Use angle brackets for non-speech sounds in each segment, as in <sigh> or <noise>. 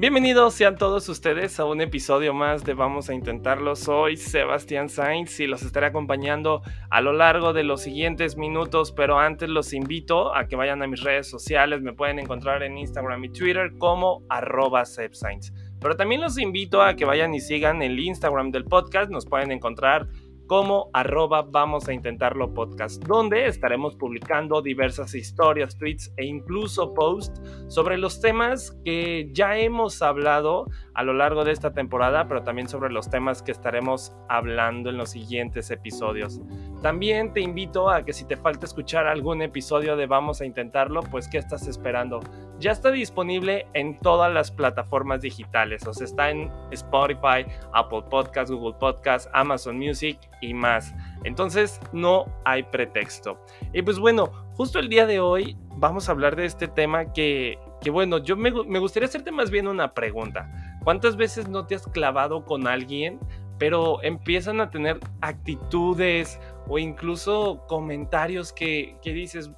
Bienvenidos sean todos ustedes a un episodio más de Vamos a Intentarlo. Soy Sebastián Sainz y los estaré acompañando a lo largo de los siguientes minutos, pero antes los invito a que vayan a mis redes sociales. Me pueden encontrar en Instagram y Twitter como arroba Pero también los invito a que vayan y sigan el Instagram del podcast. Nos pueden encontrar como arroba vamos a intentarlo podcast, donde estaremos publicando diversas historias, tweets e incluso posts sobre los temas que ya hemos hablado a lo largo de esta temporada, pero también sobre los temas que estaremos hablando en los siguientes episodios. También te invito a que si te falta escuchar algún episodio de Vamos a Intentarlo, pues ¿qué estás esperando? Ya está disponible en todas las plataformas digitales, o sea, está en Spotify, Apple Podcasts, Google Podcasts, Amazon Music y más. Entonces no hay pretexto. Y pues bueno, justo el día de hoy vamos a hablar de este tema que, que bueno, yo me, me gustaría hacerte más bien una pregunta. ¿Cuántas veces no te has clavado con alguien, pero empiezan a tener actitudes o incluso comentarios que, dices,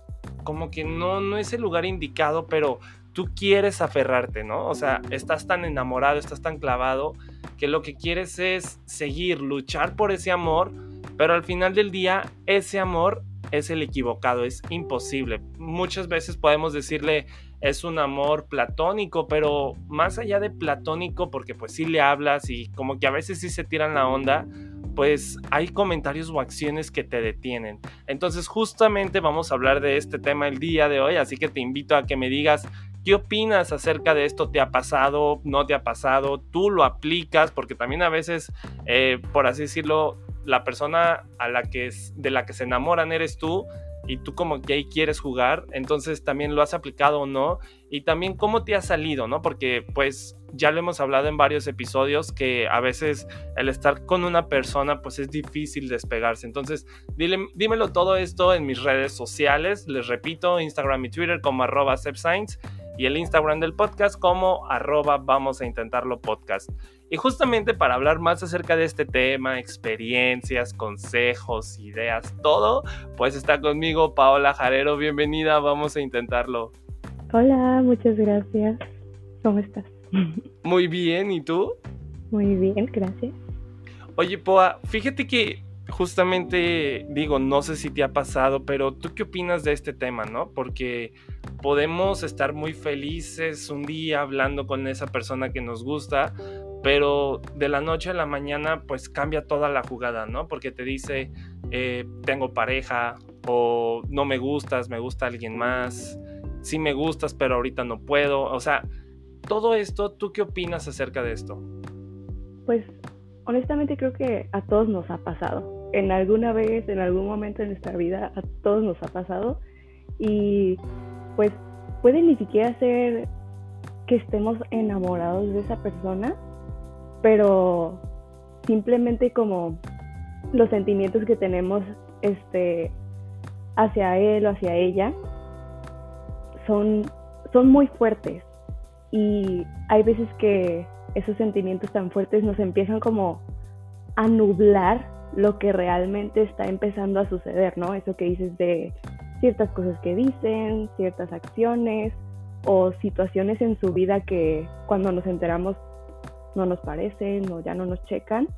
como que no, no es el lugar indicado, pero tú quieres aferrarte, ¿no? O sea, estás tan enamorado, estás tan clavado, que lo que quieres es seguir, luchar por ese amor, pero al final del día ese amor es el equivocado, es imposible. Muchas veces podemos decirle es un amor platónico, pero más allá de platónico, porque pues sí le hablas y como que a veces sí se tiran la onda, pues hay comentarios o acciones que te detienen. Entonces justamente vamos a hablar de este tema el día de hoy, así que te invito a que me digas ¿Qué opinas acerca de esto? ¿Te ha pasado? ¿No te ha pasado? ¿Tú lo aplicas? Porque también a veces, eh, por así decirlo, la persona a la que es, de la que se enamoran eres tú y tú como que ahí quieres jugar, entonces también lo has aplicado o no, y también cómo te ha salido, ¿no? Porque pues ya lo hemos hablado en varios episodios que a veces el estar con una persona pues es difícil despegarse, entonces dile, dímelo todo esto en mis redes sociales, les repito, Instagram y Twitter como arroba y el Instagram del podcast como arroba vamos a intentarlo podcast. Y justamente para hablar más acerca de este tema, experiencias, consejos, ideas, todo, pues está conmigo Paola Jarero. Bienvenida, vamos a intentarlo. Hola, muchas gracias. ¿Cómo estás? <laughs> Muy bien, ¿y tú? Muy bien, gracias. Oye, Poa, fíjate que justamente digo, no sé si te ha pasado, pero ¿tú qué opinas de este tema, no? Porque podemos estar muy felices un día hablando con esa persona que nos gusta, pero de la noche a la mañana pues cambia toda la jugada, ¿no? Porque te dice, eh, tengo pareja o no me gustas, me gusta alguien más, sí me gustas, pero ahorita no puedo, o sea, todo esto, ¿tú qué opinas acerca de esto? Pues honestamente creo que a todos nos ha pasado. En alguna vez, en algún momento en nuestra vida, a todos nos ha pasado. Y pues puede ni siquiera ser que estemos enamorados de esa persona, pero simplemente como los sentimientos que tenemos este, hacia él o hacia ella son, son muy fuertes y hay veces que esos sentimientos tan fuertes nos empiezan como a nublar lo que realmente está empezando a suceder, ¿no? Eso que dices de ciertas cosas que dicen, ciertas acciones o situaciones en su vida que cuando nos enteramos no nos parecen o ya no nos checan,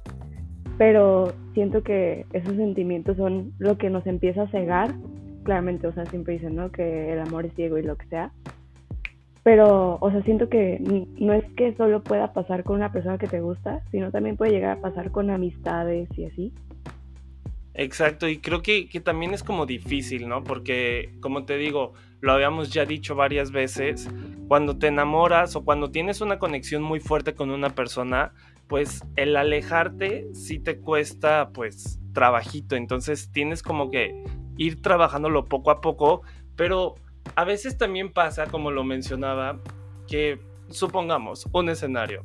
pero siento que esos sentimientos son lo que nos empieza a cegar, claramente, o sea, siempre dicen, ¿no? Que el amor es ciego y lo que sea, pero, o sea, siento que no es que solo pueda pasar con una persona que te gusta, sino también puede llegar a pasar con amistades y así. Exacto, y creo que, que también es como difícil, ¿no? Porque, como te digo, lo habíamos ya dicho varias veces, cuando te enamoras o cuando tienes una conexión muy fuerte con una persona, pues el alejarte sí te cuesta pues trabajito, entonces tienes como que ir trabajándolo poco a poco, Pero a veces también pasa, como lo mencionaba, que supongamos un escenario.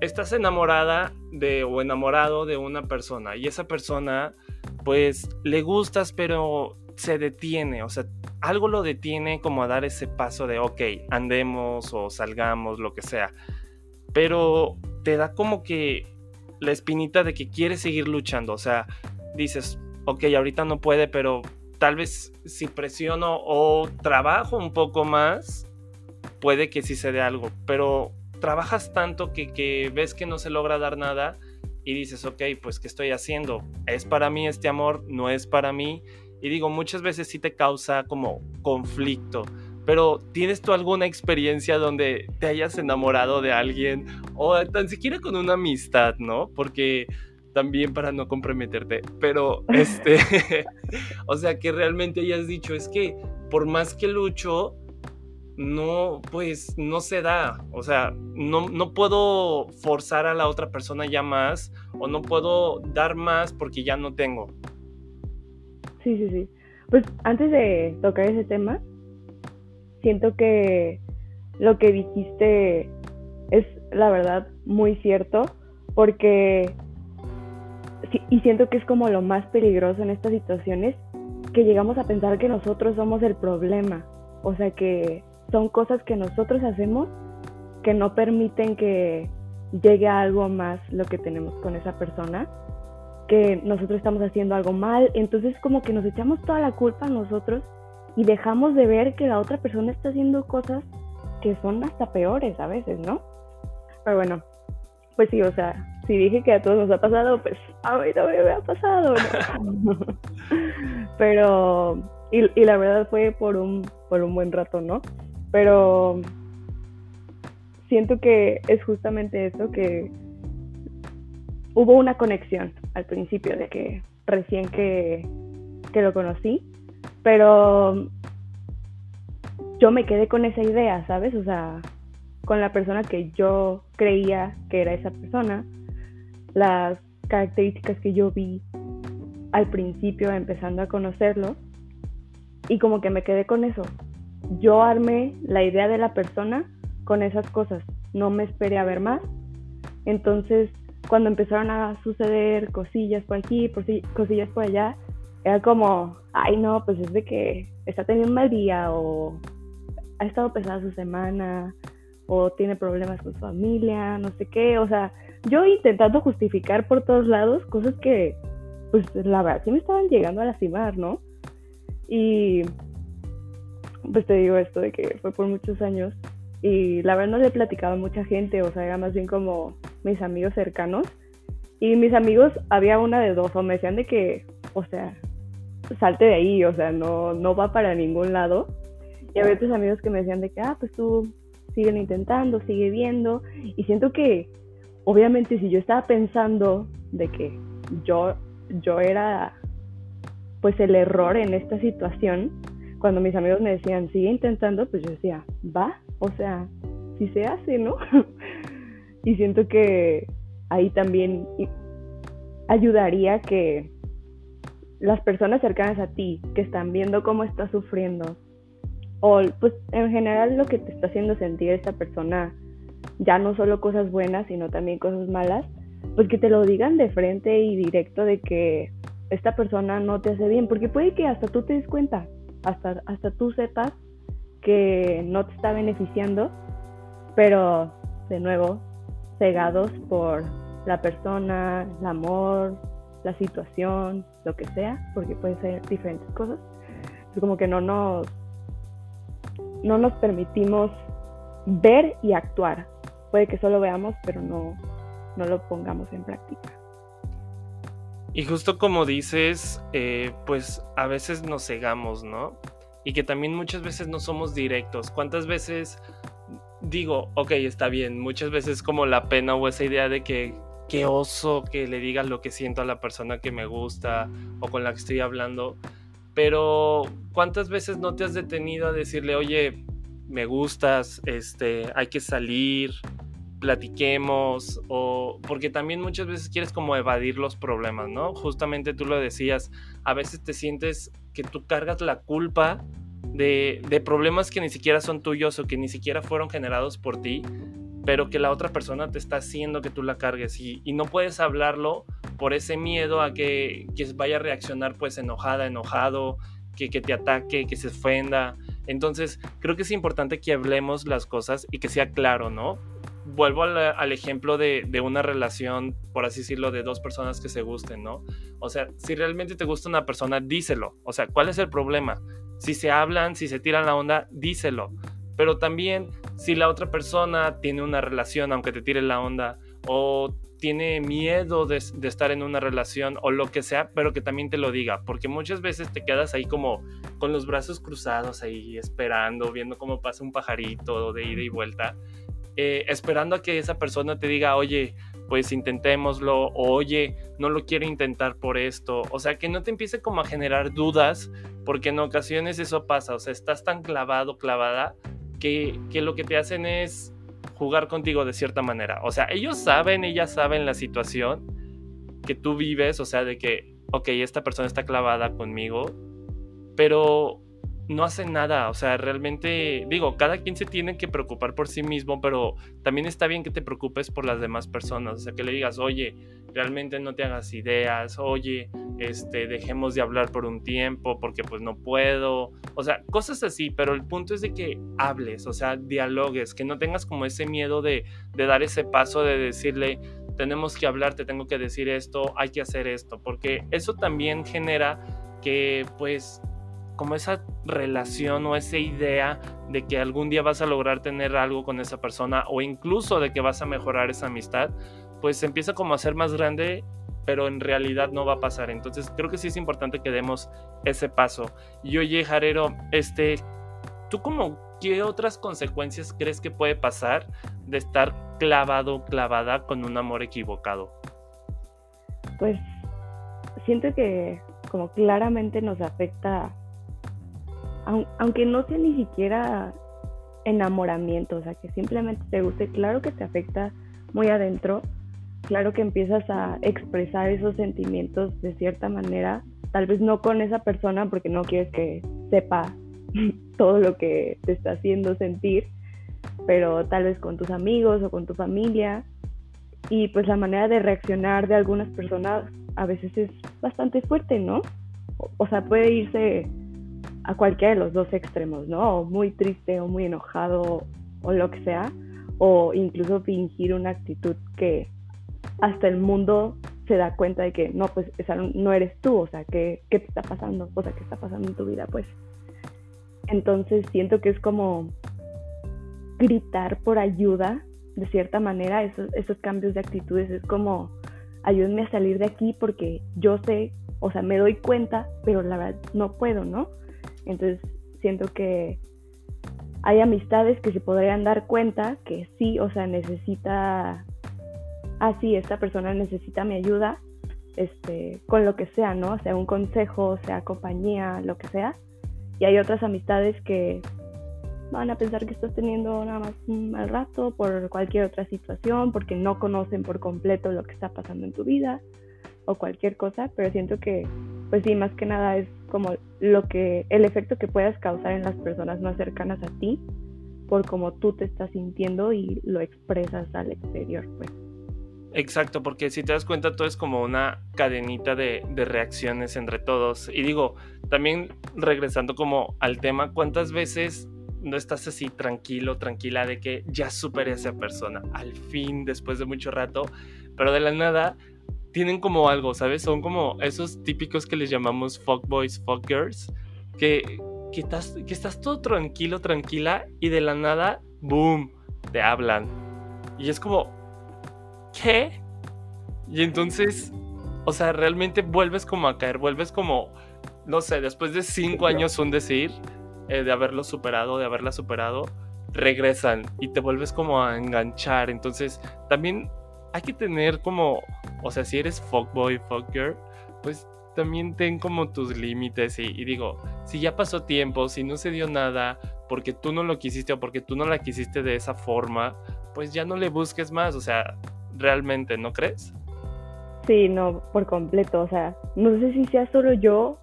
Estás enamorada de o enamorado de una persona y esa persona pues le gustas pero se detiene, o sea, algo lo detiene como a dar ese paso de, ok, andemos o salgamos, lo que sea. Pero te da como que la espinita de que quiere seguir luchando, o sea, dices, ok, ahorita no puede, pero tal vez si presiono o trabajo un poco más, puede que sí se dé algo, pero trabajas tanto que, que ves que no se logra dar nada y dices, ok, pues ¿qué estoy haciendo? ¿Es para mí este amor? ¿No es para mí? Y digo, muchas veces sí te causa como conflicto. Pero ¿tienes tú alguna experiencia donde te hayas enamorado de alguien o tan siquiera con una amistad, ¿no? Porque también para no comprometerte, pero <laughs> este, <laughs> o sea, que realmente hayas dicho, es que por más que lucho, no, pues no se da, o sea, no, no puedo forzar a la otra persona ya más o no puedo dar más porque ya no tengo. Sí, sí, sí. Pues antes de tocar ese tema, siento que lo que dijiste es la verdad muy cierto, porque y siento que es como lo más peligroso en estas situaciones, que llegamos a pensar que nosotros somos el problema, o sea que son cosas que nosotros hacemos que no permiten que llegue a algo más lo que tenemos con esa persona que nosotros estamos haciendo algo mal, entonces como que nos echamos toda la culpa a nosotros y dejamos de ver que la otra persona está haciendo cosas que son hasta peores a veces, ¿no? Pero bueno, pues sí, o sea, si dije que a todos nos ha pasado, pues a mí también me ha pasado, ¿no? <laughs> Pero, y, y, la verdad fue por un, por un buen rato, ¿no? Pero siento que es justamente eso, que hubo una conexión al principio de que recién que, lo conocí, pero yo me quedé con esa idea, ¿sabes? O sea, con la persona que yo creía que era esa persona, las características que yo vi al principio empezando a conocerlo, y como que me quedé con eso. Yo armé la idea de la persona con esas cosas, no me esperé a ver más. Entonces, cuando empezaron a suceder cosillas por aquí, cosillas por allá, era como, ay no, pues es de que está teniendo un mal día o ha estado pesada su semana o tiene problemas con su familia, no sé qué, o sea, yo intentando justificar por todos lados cosas que, pues la verdad, sí me estaban llegando a lastimar, ¿no? Y pues te digo esto de que fue por muchos años y la verdad no le he platicado a mucha gente, o sea, era más bien como mis amigos cercanos. Y mis amigos, había una de dos, o me decían de que, o sea, salte de ahí, o sea, no, no va para ningún lado. Y había otros amigos que me decían de que, ah, pues tú siguen intentando, sigue viendo. Y siento que, obviamente, si yo estaba pensando de que yo, yo era, pues, el error en esta situación, cuando mis amigos me decían, sigue intentando, pues yo decía, va, o sea, si se hace, ¿no? <laughs> y siento que ahí también ayudaría que las personas cercanas a ti, que están viendo cómo estás sufriendo, o pues en general lo que te está haciendo sentir esta persona, ya no solo cosas buenas, sino también cosas malas, pues que te lo digan de frente y directo de que esta persona no te hace bien, porque puede que hasta tú te des cuenta, hasta, hasta tú sepas que no te está beneficiando, pero de nuevo, cegados por la persona, el amor, la situación, lo que sea, porque pueden ser diferentes cosas. Es como que no nos, no nos permitimos ver y actuar. Puede que solo veamos, pero no, no lo pongamos en práctica. Y justo como dices, eh, pues a veces nos cegamos, ¿no? y que también muchas veces no somos directos. ¿Cuántas veces digo, ok, está bien, muchas veces como la pena o esa idea de que qué oso que le digas lo que siento a la persona que me gusta o con la que estoy hablando, pero ¿cuántas veces no te has detenido a decirle, oye, me gustas, este, hay que salir, platiquemos, o porque también muchas veces quieres como evadir los problemas, ¿no? Justamente tú lo decías, a veces te sientes que tú cargas la culpa de, de problemas que ni siquiera son tuyos o que ni siquiera fueron generados por ti, pero que la otra persona te está haciendo que tú la cargues y, no puedes hablarlo por ese miedo a que, vaya a reaccionar pues enojada, enojado, que, que, te ataque, que se ofenda. Entonces creo que es importante que hablemos las cosas y que sea claro, ¿no? Vuelvo al, ejemplo de, de, una relación, por así decirlo, de dos personas que se gusten, ¿no? O sea, si realmente te gusta una persona, díselo. O sea, ¿cuál es el problema? Si se hablan, si se tiran la onda, díselo pero también si la otra persona tiene una relación, aunque te tire la onda, o tiene miedo de, estar en una relación o lo que sea, pero que también te lo diga, porque muchas veces te quedas ahí como con los brazos cruzados ahí esperando, viendo cómo pasa un pajarito de ida y vuelta, eh, esperando a que esa persona te diga, oye, pues intentémoslo, o oye, no lo quiero intentar por esto, o sea, que no te empiece como a generar dudas, porque en ocasiones eso pasa, o sea, estás tan clavado, clavada, que, lo que te hacen es jugar contigo de cierta manera. O sea, ellos saben, ellas saben la situación que tú vives, o sea, de que, ok, esta persona está clavada conmigo, pero no hacen nada, o sea, realmente, digo, cada quien se tiene que preocupar por sí mismo, pero también está bien que te preocupes por las demás personas, o sea, que le digas, oye, realmente no te hagas ideas, oye, este, dejemos de hablar por un tiempo porque pues no puedo, o sea, cosas así, pero el punto es de que hables, o sea, dialogues, que no tengas como ese miedo de, de dar ese paso de decirle, tenemos que hablar, te tengo que decir esto, hay que hacer esto, porque eso también genera que pues como esa relación o esa idea de que algún día vas a lograr tener algo con esa persona o incluso de que vas a mejorar esa amistad, pues se empieza como a ser más grande, pero en realidad no va a pasar. Entonces creo que sí es importante que demos ese paso. Y oye, Jarero, este, ¿tú como qué otras consecuencias crees que puede pasar de estar clavado, clavada con un amor equivocado? Pues siento que como claramente nos afecta aunque no sea ni siquiera enamoramiento, o sea, que simplemente te guste, claro que te afecta muy adentro, claro que empiezas a expresar esos sentimientos de cierta manera, tal vez no con esa persona porque no quieres que sepa <laughs> todo lo que te está haciendo sentir, pero tal vez con tus amigos o con tu familia. Y pues la manera de reaccionar de algunas personas a veces es bastante fuerte, ¿no? O, sea, puede irse a cualquiera de los dos extremos, ¿no? O muy triste o muy enojado o lo que sea, o incluso fingir una actitud que hasta el mundo se da cuenta de que no, pues no eres tú, o sea, ¿qué, ¿qué te está pasando? O sea, ¿qué está pasando en tu vida? Pues entonces siento que es como gritar por ayuda, de cierta manera, esos, esos cambios de actitudes, es como ayúdenme a salir de aquí porque yo sé, o sea, me doy cuenta, pero la verdad no puedo, ¿no? Entonces siento que hay amistades que se podrían dar cuenta que sí, o sea, necesita, ah, sí, esta persona necesita mi ayuda, este, con lo que sea, ¿no? Sea un consejo, sea compañía, lo que sea. Y hay otras amistades que van a pensar que estás teniendo nada más un mal rato por cualquier otra situación, porque no conocen por completo lo que está pasando en tu vida o cualquier cosa, pero siento que, pues sí, más que nada es como lo que, el efecto que puedas causar en las personas más cercanas a ti, por cómo tú te estás sintiendo y lo expresas al exterior, pues. Exacto, porque si te das cuenta, todo es como una cadenita de, de, reacciones entre todos. Y digo, también regresando como al tema, ¿cuántas veces no estás así tranquilo, tranquila de que ya superé a esa persona? Al fin, después de mucho rato, pero de la nada tienen como algo, ¿sabes? Son como esos típicos que les llamamos fuckboys, fuckgirls, que, que, estás, que estás todo tranquilo, tranquila y de la nada, boom, te hablan. Y es como, ¿qué? Y entonces, o sea, realmente vuelves como a caer, vuelves como, no sé, después de cinco años, un decir, eh, de haberlo superado, de haberla superado, regresan y te vuelves como a enganchar. Entonces, también hay que tener como, o sea, si eres fuckboy, fuckgirl, pues también ten como tus límites y, digo, si ya pasó tiempo, si no se dio nada, porque tú no lo quisiste o porque tú no la quisiste de esa forma, pues ya no le busques más, o sea, realmente, ¿no crees? Sí, no, por completo, o sea, no sé si sea solo yo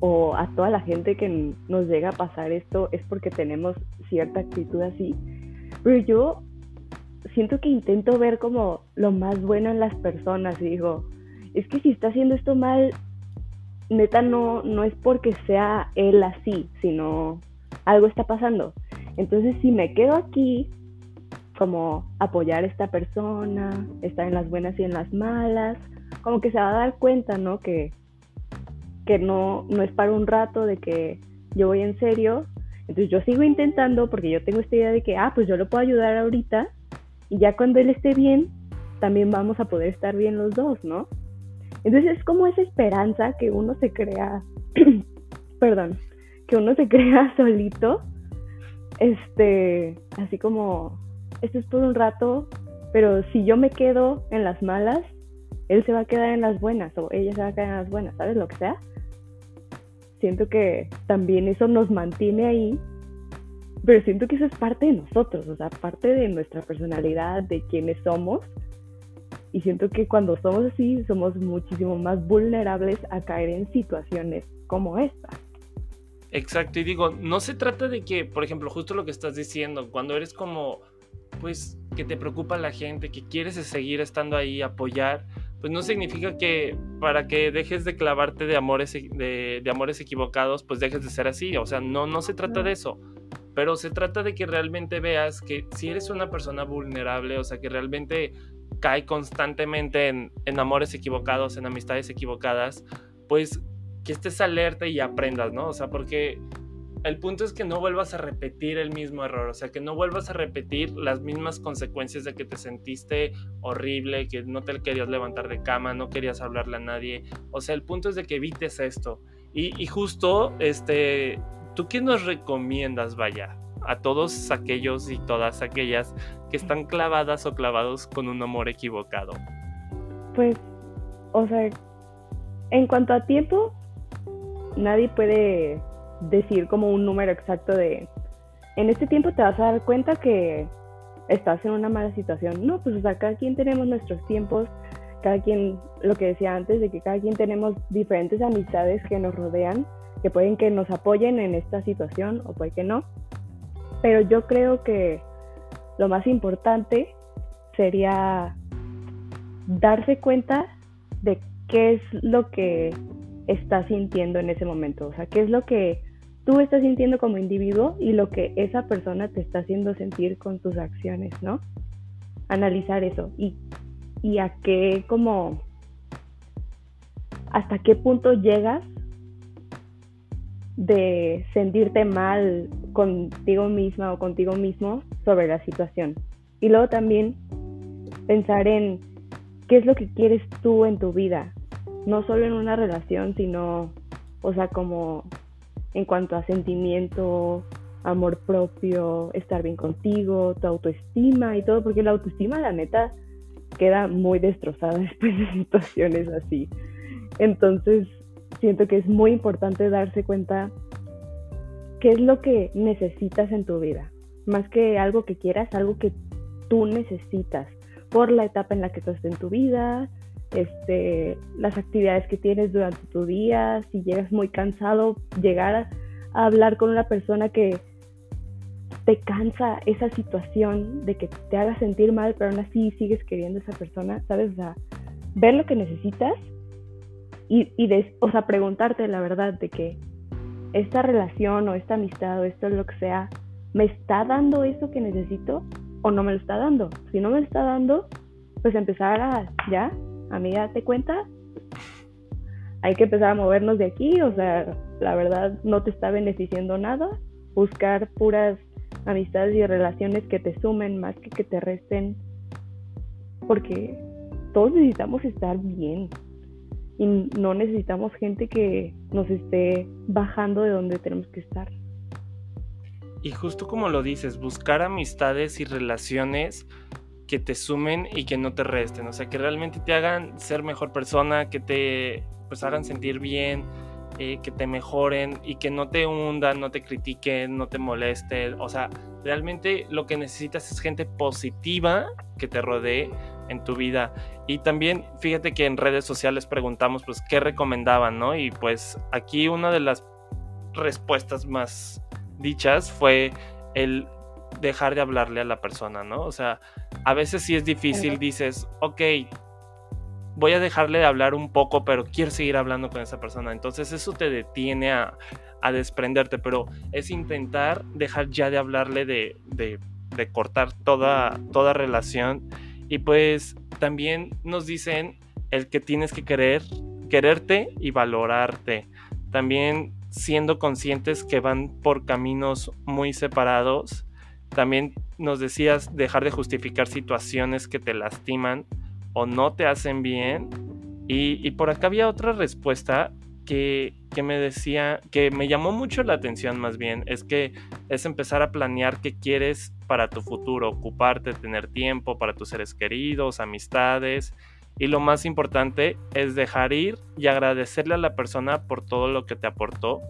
o a toda la gente que nos llega a pasar esto es porque tenemos cierta actitud así. Pero yo siento que intento ver como lo más bueno en las personas y digo, es que si está haciendo esto mal, neta no, no es porque sea él así, sino algo está pasando. Entonces si me quedo aquí, como apoyar a esta persona, estar en las buenas y en las malas, como que se va a dar cuenta, ¿no? Que, que no, no es para un rato, de que yo voy en serio. Entonces yo sigo intentando porque yo tengo esta idea de que, ah, pues yo lo puedo ayudar ahorita y ya cuando él esté bien, también vamos a poder estar bien los dos, ¿no? Entonces es como esa esperanza que uno se crea, <clears throat> perdón, que uno se <laughs> crea solito, este, así como, esto es por un rato, pero si yo me quedo en las malas, él se va a quedar en las buenas o ella se va a quedar en las buenas, ¿sabes lo que sea? Siento que también eso nos mantiene ahí, pero siento que eso es parte de nosotros, o sea, parte de nuestra personalidad, de quienes somos y siento que cuando somos así, somos muchísimo más vulnerables a caer en situaciones como esta. Exacto, y digo, no se trata de que, por ejemplo, justo lo que estás diciendo, cuando eres como, pues, que te preocupa la gente, que quieres seguir estando ahí, apoyar, pues no significa que para que dejes de clavarte de amores, de, de amores equivocados, pues dejes de ser así. O sea, no, no se trata de eso. Pero se trata de que realmente veas que si eres una persona vulnerable, o sea, que realmente cae constantemente en, amores equivocados, en amistades equivocadas, pues que estés alerta y aprendas, ¿no? O sea, porque el punto es que no vuelvas a repetir el mismo error, o sea, que no vuelvas a repetir las mismas consecuencias de que te sentiste horrible, que no te querías levantar de cama, no querías hablarle a nadie. O sea, el punto es de que evites esto. Y justo, este, ¿tú qué nos recomiendas, vaya? A todos aquellos y todas aquellas que están clavadas o clavados con un amor equivocado? Pues, o sea, en cuanto a tiempo, nadie puede decir como un número exacto de, en este tiempo te vas a dar cuenta que estás en una mala situación. No, pues o sea, cada quien tenemos nuestros tiempos, cada quien, lo que decía antes, de que cada quien tenemos diferentes amistades que nos rodean, que pueden que nos apoyen en esta situación o puede que no. Pero yo creo que lo más importante sería darse cuenta de qué es lo que estás sintiendo en ese momento, o sea, qué es lo que tú estás sintiendo como individuo y lo que esa persona te está haciendo sentir con tus acciones, ¿no? Analizar eso y, y a qué como hasta qué punto llegas de sentirte mal contigo misma o contigo mismo sobre la situación. Y luego también pensar en qué es lo que quieres tú en tu vida, no solo en una relación, sino, o sea, como en cuanto a sentimiento, amor propio, estar bien contigo, tu autoestima y todo, porque la autoestima, la neta, queda muy destrozada <laughs> después de situaciones así. Entonces, siento que es muy importante darse cuenta qué es lo que necesitas en tu vida. Más que algo que quieras, algo que tú necesitas por la etapa en la que estás en tu vida, este, las actividades que tienes durante tu día, si llegas muy cansado, llegar a, hablar con una persona que te cansa esa situación de que te haga sentir mal, pero aún así sigues queriendo a esa persona, ¿sabes? ver lo que necesitas y, y de, o sea, preguntarte la verdad de que esta relación o esta amistad o esto lo que sea, ¿me está dando eso que necesito o no me lo está dando? Si no me lo está dando, pues empezar a, ya, a mí date cuenta, hay que empezar a movernos de aquí, o sea, la verdad no te está beneficiando nada, buscar puras amistades y relaciones que te sumen más que que te resten, porque todos necesitamos estar bien, y no necesitamos gente que nos esté bajando de donde tenemos que estar. Y justo como lo dices, buscar amistades y relaciones que te sumen y que no te resten, o sea, que realmente te hagan ser mejor persona, que te pues hagan sentir bien, eh, que te mejoren y que no te hundan, no te critiquen, no te molesten, o sea, realmente lo que necesitas es gente positiva que te rodee en tu vida. Y también fíjate que en redes sociales preguntamos pues qué recomendaban, ¿no? Y pues aquí una de las respuestas más dichas fue el dejar de hablarle a la persona, ¿no? O sea, a veces sí es difícil, dices, ok, voy a dejarle de hablar un poco, pero quiero seguir hablando con esa persona. Entonces eso te detiene a, desprenderte, pero es intentar dejar ya de hablarle de, de, de cortar toda, toda relación. Y pues también nos dicen el que tienes que querer, quererte y valorarte. También siendo conscientes que van por caminos muy separados. También nos decías dejar de justificar situaciones que te lastiman o no te hacen bien. Y, por acá había otra respuesta que, que, me decía, que me llamó mucho la atención más bien, es que es empezar a planear qué quieres para tu futuro, ocuparte, tener tiempo para tus seres queridos, amistades. Y lo más importante es dejar ir y agradecerle a la persona por todo lo que te aportó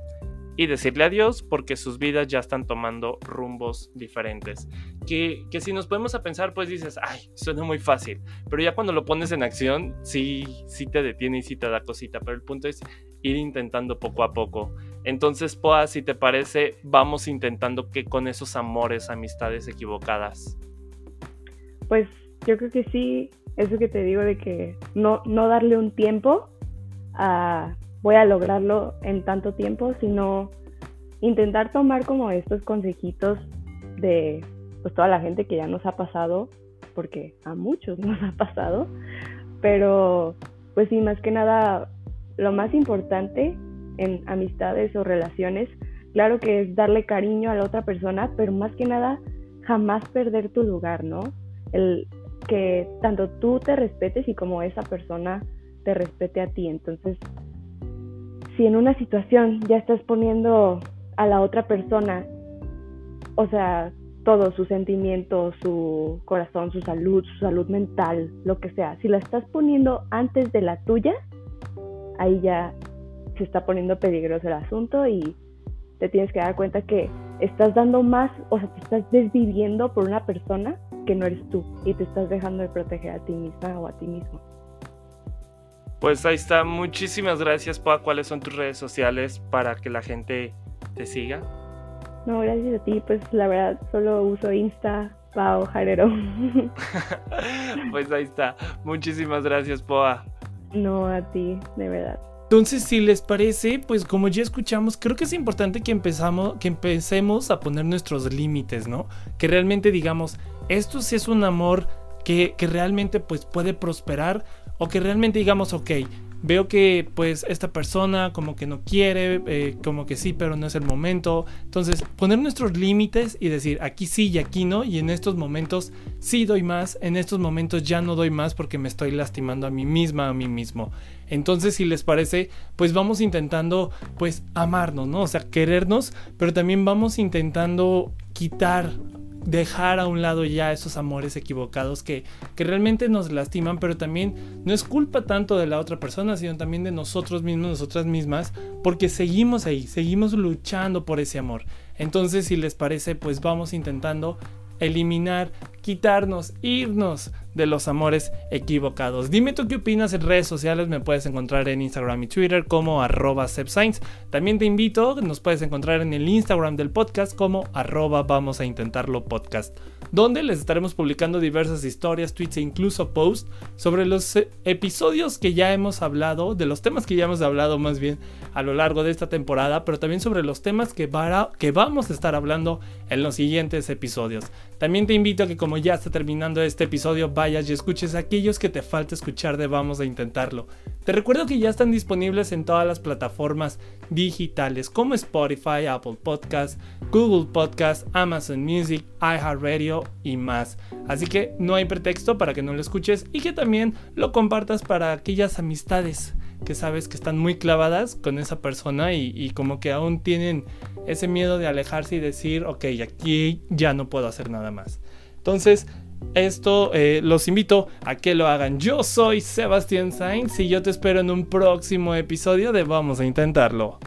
y decirle adiós porque sus vidas ya están tomando rumbos diferentes. Que, que, si nos podemos a pensar, pues dices, ay, suena muy fácil, pero ya cuando lo pones en acción, sí, sí te detiene y sí te da cosita, pero el punto es ir intentando poco a poco. Entonces, Poa, si te parece, vamos intentando que con esos amores, amistades equivocadas. Pues yo creo que sí, eso que te digo de que no, no darle un tiempo a voy a lograrlo en tanto tiempo, sino intentar tomar como estos consejitos de pues toda la gente que ya nos ha pasado, porque a muchos <laughs> nos ha pasado, pero pues sí, más que nada, lo más importante en amistades o relaciones, claro que es darle cariño a la otra persona, pero más que nada, jamás perder tu lugar, ¿no? El, que tanto tú te respetes y como esa persona te respete a ti. Entonces, si en una situación ya estás poniendo a la otra persona, o sea, todo, su sentimiento, su corazón, su salud, su salud mental, lo que sea, si la estás poniendo antes de la tuya, ahí ya se está poniendo peligroso el asunto y te tienes que dar cuenta que estás dando más, o sea, te estás desviviendo por una persona que no eres tú y te estás dejando de proteger a ti misma o a ti mismo. Pues ahí está, muchísimas gracias, Pa. ¿Cuáles son tus redes sociales para que la gente te siga? No, gracias a ti, pues la verdad solo uso Insta, Pao Jarero. <laughs> pues ahí está, muchísimas gracias, Poa. No, a ti, de verdad. Entonces, si les parece, pues como ya escuchamos, creo que es importante que, empezamos, que empecemos a poner nuestros límites, ¿no? Que realmente digamos, esto sí es un amor que, que realmente pues puede prosperar o que realmente digamos, ok, veo que pues esta persona como que no quiere, eh, como que sí, pero no es el momento. Entonces, poner nuestros límites y decir aquí sí y aquí no, y en estos momentos sí doy más, en estos momentos ya no doy más porque me estoy lastimando a mí misma, a mí mismo. Entonces, si les parece, pues vamos intentando pues amarnos, ¿no? O sea, querernos, pero también vamos intentando quitar dejar a un lado ya esos amores equivocados que, que realmente nos lastiman, pero también no es culpa tanto de la otra persona, sino también de nosotros mismos, nosotras mismas, porque seguimos ahí, seguimos luchando por ese amor. Entonces, si les parece, pues vamos intentando eliminar, quitarnos, irnos de los amores equivocados. Dime tú qué opinas en redes sociales, me puedes encontrar en Instagram y Twitter como arroba También te invito, nos puedes encontrar en el Instagram del podcast como arroba vamos a intentarlo podcast, donde les estaremos publicando diversas historias, tweets e incluso posts sobre los eh, episodios que ya hemos hablado, de los temas que ya hemos hablado más bien a lo largo de esta temporada, pero también sobre los temas que, que vamos a estar hablando en los siguientes episodios. También te invito a que como ya está terminando este episodio, vayas y escuches aquellos que te falta escuchar de Vamos a Intentarlo. Te recuerdo que ya están disponibles en todas las plataformas digitales como Spotify, Apple Podcasts, Google Podcasts, Amazon Music, iHeartRadio y más. Así que no hay pretexto para que no lo escuches y que también lo compartas para aquellas amistades que sabes que están muy clavadas con esa persona y, como que aún tienen ese miedo de alejarse y decir, ok, aquí ya no puedo hacer nada más. Entonces, esto eh, los invito a que lo hagan. Yo soy Sebastián Sainz y yo te espero en un próximo episodio de Vamos a Intentarlo.